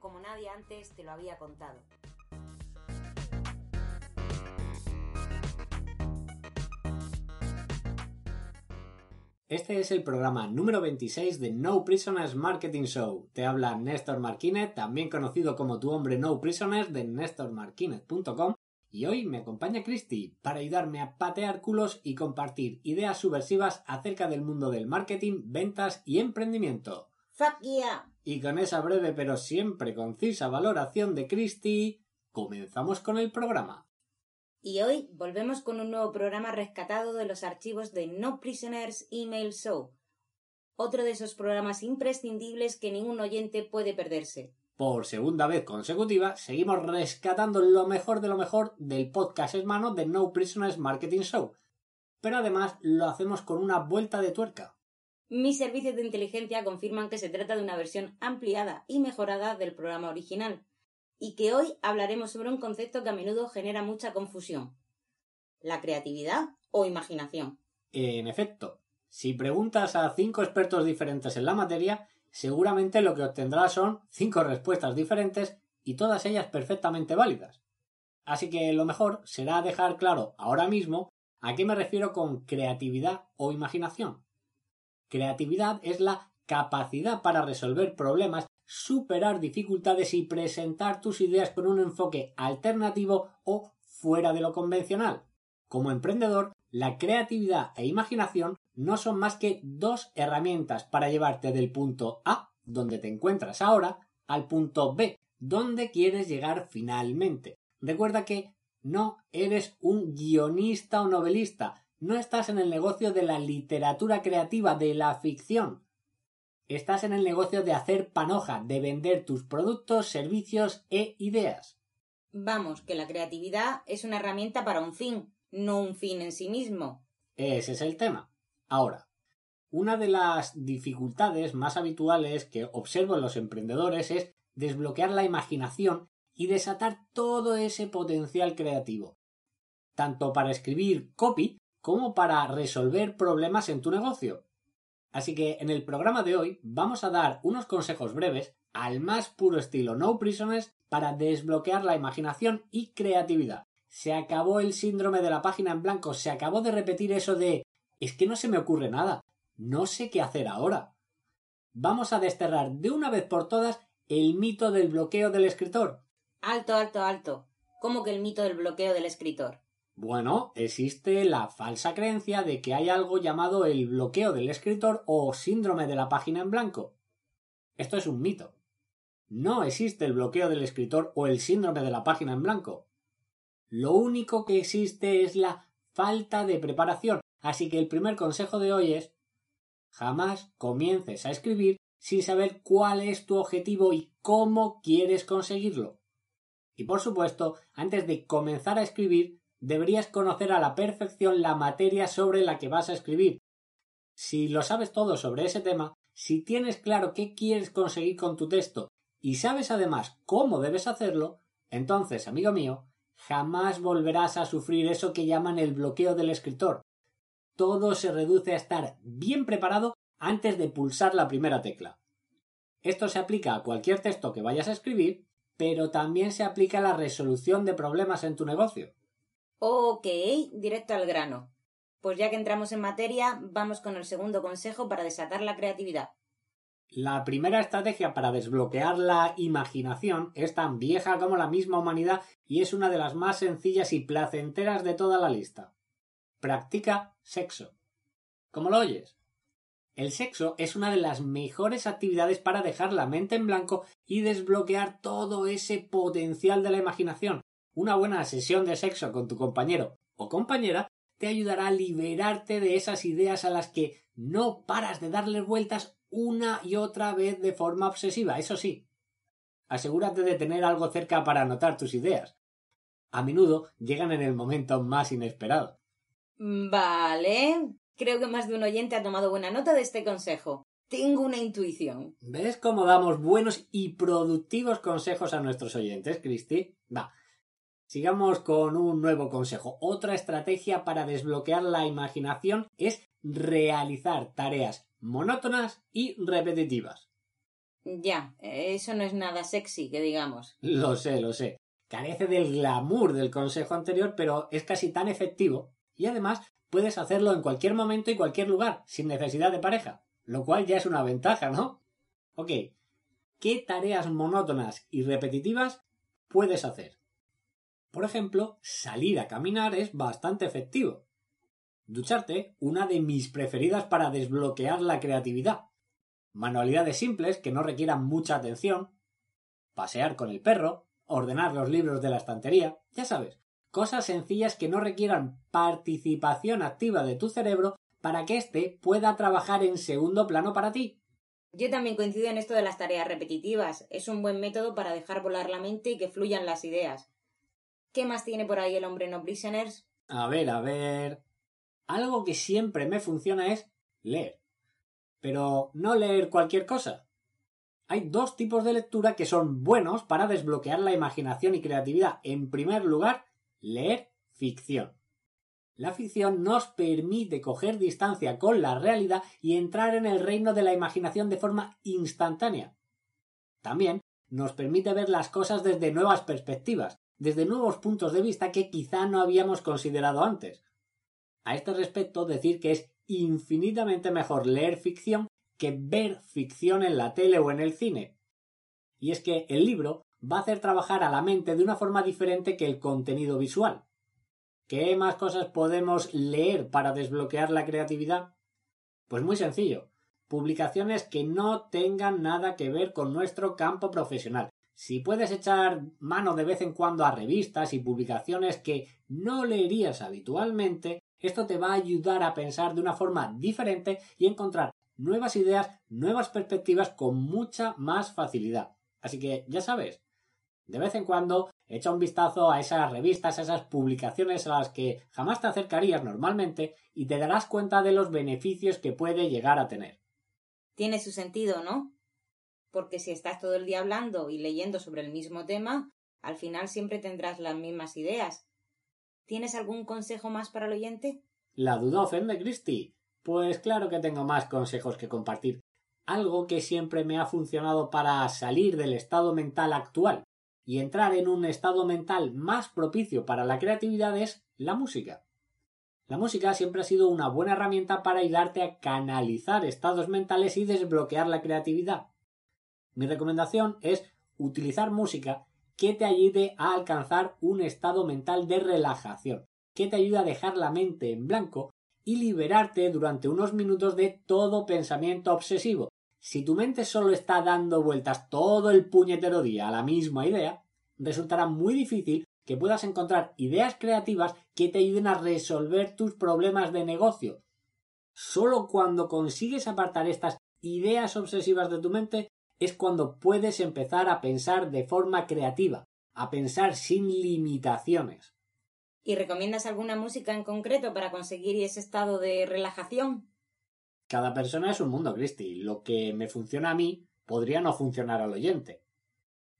Como nadie antes te lo había contado. Este es el programa número 26 de No Prisoners Marketing Show. Te habla Néstor Marquínez, también conocido como tu hombre No Prisoners de nestormarquinez.com y hoy me acompaña Christy para ayudarme a patear culos y compartir ideas subversivas acerca del mundo del marketing, ventas y emprendimiento. ¡Fuck yeah! Y con esa breve pero siempre concisa valoración de Christy, comenzamos con el programa. Y hoy volvemos con un nuevo programa rescatado de los archivos de No Prisoners Email Show. Otro de esos programas imprescindibles que ningún oyente puede perderse. Por segunda vez consecutiva, seguimos rescatando lo mejor de lo mejor del podcast hermano de No Prisoners Marketing Show. Pero además lo hacemos con una vuelta de tuerca. Mis servicios de inteligencia confirman que se trata de una versión ampliada y mejorada del programa original, y que hoy hablaremos sobre un concepto que a menudo genera mucha confusión. ¿La creatividad o imaginación? En efecto, si preguntas a cinco expertos diferentes en la materia, seguramente lo que obtendrás son cinco respuestas diferentes y todas ellas perfectamente válidas. Así que lo mejor será dejar claro ahora mismo a qué me refiero con creatividad o imaginación. Creatividad es la capacidad para resolver problemas, superar dificultades y presentar tus ideas con un enfoque alternativo o fuera de lo convencional. Como emprendedor, la creatividad e imaginación no son más que dos herramientas para llevarte del punto A, donde te encuentras ahora, al punto B, donde quieres llegar finalmente. Recuerda que no eres un guionista o novelista, no estás en el negocio de la literatura creativa, de la ficción. Estás en el negocio de hacer panoja, de vender tus productos, servicios e ideas. Vamos, que la creatividad es una herramienta para un fin, no un fin en sí mismo. Ese es el tema. Ahora, una de las dificultades más habituales que observo en los emprendedores es desbloquear la imaginación y desatar todo ese potencial creativo, tanto para escribir copy como para resolver problemas en tu negocio. Así que en el programa de hoy vamos a dar unos consejos breves al más puro estilo No Prisoners para desbloquear la imaginación y creatividad. Se acabó el síndrome de la página en blanco, se acabó de repetir eso de es que no se me ocurre nada, no sé qué hacer ahora. Vamos a desterrar de una vez por todas el mito del bloqueo del escritor. Alto, alto, alto. ¿Cómo que el mito del bloqueo del escritor? Bueno, existe la falsa creencia de que hay algo llamado el bloqueo del escritor o síndrome de la página en blanco. Esto es un mito. No existe el bloqueo del escritor o el síndrome de la página en blanco. Lo único que existe es la falta de preparación, así que el primer consejo de hoy es jamás comiences a escribir sin saber cuál es tu objetivo y cómo quieres conseguirlo. Y por supuesto, antes de comenzar a escribir, deberías conocer a la perfección la materia sobre la que vas a escribir. Si lo sabes todo sobre ese tema, si tienes claro qué quieres conseguir con tu texto y sabes además cómo debes hacerlo, entonces, amigo mío, jamás volverás a sufrir eso que llaman el bloqueo del escritor. Todo se reduce a estar bien preparado antes de pulsar la primera tecla. Esto se aplica a cualquier texto que vayas a escribir, pero también se aplica a la resolución de problemas en tu negocio. Ok, directo al grano. Pues ya que entramos en materia, vamos con el segundo consejo para desatar la creatividad. La primera estrategia para desbloquear la imaginación es tan vieja como la misma humanidad y es una de las más sencillas y placenteras de toda la lista. Practica sexo. ¿Cómo lo oyes? El sexo es una de las mejores actividades para dejar la mente en blanco y desbloquear todo ese potencial de la imaginación. Una buena sesión de sexo con tu compañero o compañera te ayudará a liberarte de esas ideas a las que no paras de darle vueltas una y otra vez de forma obsesiva. Eso sí, asegúrate de tener algo cerca para anotar tus ideas. A menudo llegan en el momento más inesperado. Vale. Creo que más de un oyente ha tomado buena nota de este consejo. Tengo una intuición. ¿Ves cómo damos buenos y productivos consejos a nuestros oyentes, Cristi? Va. Sigamos con un nuevo consejo. Otra estrategia para desbloquear la imaginación es realizar tareas monótonas y repetitivas. Ya, eso no es nada sexy, que digamos. Lo sé, lo sé. Carece del glamour del consejo anterior, pero es casi tan efectivo y además puedes hacerlo en cualquier momento y cualquier lugar, sin necesidad de pareja lo cual ya es una ventaja, ¿no? Ok, ¿qué tareas monótonas y repetitivas puedes hacer? Por ejemplo, salir a caminar es bastante efectivo. Ducharte, una de mis preferidas para desbloquear la creatividad. Manualidades simples que no requieran mucha atención. Pasear con el perro, ordenar los libros de la estantería, ya sabes, cosas sencillas que no requieran participación activa de tu cerebro para que éste pueda trabajar en segundo plano para ti. Yo también coincido en esto de las tareas repetitivas. Es un buen método para dejar volar la mente y que fluyan las ideas. ¿Qué más tiene por ahí el hombre no prisoners? A ver, a ver. Algo que siempre me funciona es leer. Pero no leer cualquier cosa. Hay dos tipos de lectura que son buenos para desbloquear la imaginación y creatividad. En primer lugar, leer ficción. La ficción nos permite coger distancia con la realidad y entrar en el reino de la imaginación de forma instantánea. También nos permite ver las cosas desde nuevas perspectivas, desde nuevos puntos de vista que quizá no habíamos considerado antes. A este respecto, decir que es infinitamente mejor leer ficción que ver ficción en la tele o en el cine. Y es que el libro va a hacer trabajar a la mente de una forma diferente que el contenido visual. ¿Qué más cosas podemos leer para desbloquear la creatividad? Pues muy sencillo. Publicaciones que no tengan nada que ver con nuestro campo profesional. Si puedes echar mano de vez en cuando a revistas y publicaciones que no leerías habitualmente, esto te va a ayudar a pensar de una forma diferente y encontrar nuevas ideas, nuevas perspectivas con mucha más facilidad. Así que ya sabes, de vez en cuando echa un vistazo a esas revistas, a esas publicaciones a las que jamás te acercarías normalmente y te darás cuenta de los beneficios que puede llegar a tener. Tiene su sentido, ¿no? Porque si estás todo el día hablando y leyendo sobre el mismo tema, al final siempre tendrás las mismas ideas. ¿Tienes algún consejo más para el oyente? La duda ofende, Christie. Pues claro que tengo más consejos que compartir. Algo que siempre me ha funcionado para salir del estado mental actual y entrar en un estado mental más propicio para la creatividad es la música. La música siempre ha sido una buena herramienta para ayudarte a canalizar estados mentales y desbloquear la creatividad. Mi recomendación es utilizar música que te ayude a alcanzar un estado mental de relajación, que te ayude a dejar la mente en blanco y liberarte durante unos minutos de todo pensamiento obsesivo, si tu mente solo está dando vueltas todo el puñetero día a la misma idea, resultará muy difícil que puedas encontrar ideas creativas que te ayuden a resolver tus problemas de negocio. Solo cuando consigues apartar estas ideas obsesivas de tu mente es cuando puedes empezar a pensar de forma creativa, a pensar sin limitaciones. ¿Y recomiendas alguna música en concreto para conseguir ese estado de relajación? Cada persona es un mundo, Cristi. Lo que me funciona a mí podría no funcionar al oyente.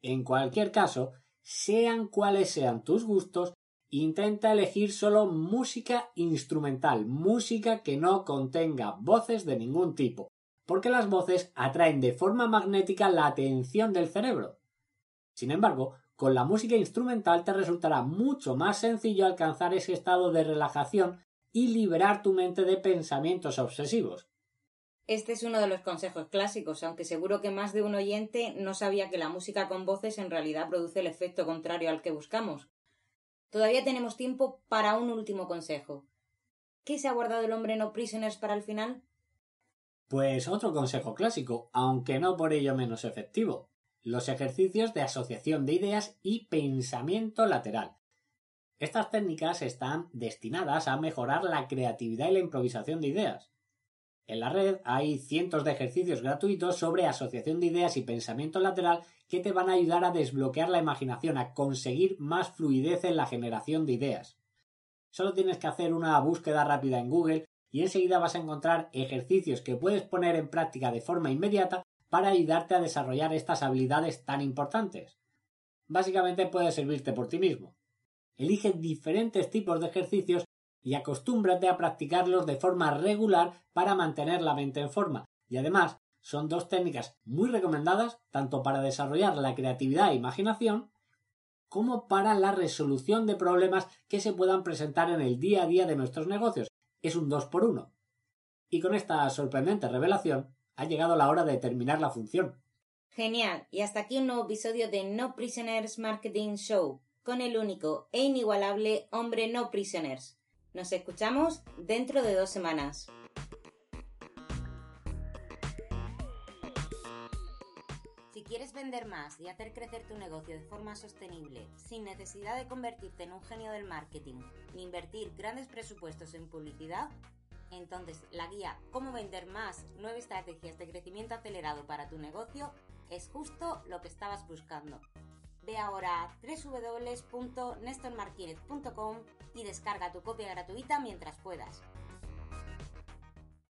En cualquier caso, sean cuales sean tus gustos, intenta elegir solo música instrumental, música que no contenga voces de ningún tipo, porque las voces atraen de forma magnética la atención del cerebro. Sin embargo, con la música instrumental te resultará mucho más sencillo alcanzar ese estado de relajación y liberar tu mente de pensamientos obsesivos. Este es uno de los consejos clásicos, aunque seguro que más de un oyente no sabía que la música con voces en realidad produce el efecto contrario al que buscamos. Todavía tenemos tiempo para un último consejo. ¿Qué se ha guardado el hombre no prisoners para el final? Pues otro consejo clásico, aunque no por ello menos efectivo. los ejercicios de asociación de ideas y pensamiento lateral. Estas técnicas están destinadas a mejorar la creatividad y la improvisación de ideas. En la red hay cientos de ejercicios gratuitos sobre asociación de ideas y pensamiento lateral que te van a ayudar a desbloquear la imaginación, a conseguir más fluidez en la generación de ideas. Solo tienes que hacer una búsqueda rápida en Google y enseguida vas a encontrar ejercicios que puedes poner en práctica de forma inmediata para ayudarte a desarrollar estas habilidades tan importantes. Básicamente puede servirte por ti mismo. Elige diferentes tipos de ejercicios y acostúmbrate a practicarlos de forma regular para mantener la mente en forma. Y además, son dos técnicas muy recomendadas tanto para desarrollar la creatividad e imaginación como para la resolución de problemas que se puedan presentar en el día a día de nuestros negocios. Es un 2 por 1. Y con esta sorprendente revelación ha llegado la hora de terminar la función. Genial. Y hasta aquí un nuevo episodio de No Prisoners Marketing Show con el único e inigualable hombre No Prisoners. Nos escuchamos dentro de dos semanas. Quieres vender más y hacer crecer tu negocio de forma sostenible, sin necesidad de convertirte en un genio del marketing ni invertir grandes presupuestos en publicidad, entonces la guía Cómo vender más, nueve estrategias de crecimiento acelerado para tu negocio es justo lo que estabas buscando. Ve ahora a www.nestormarquinez.com y descarga tu copia gratuita mientras puedas.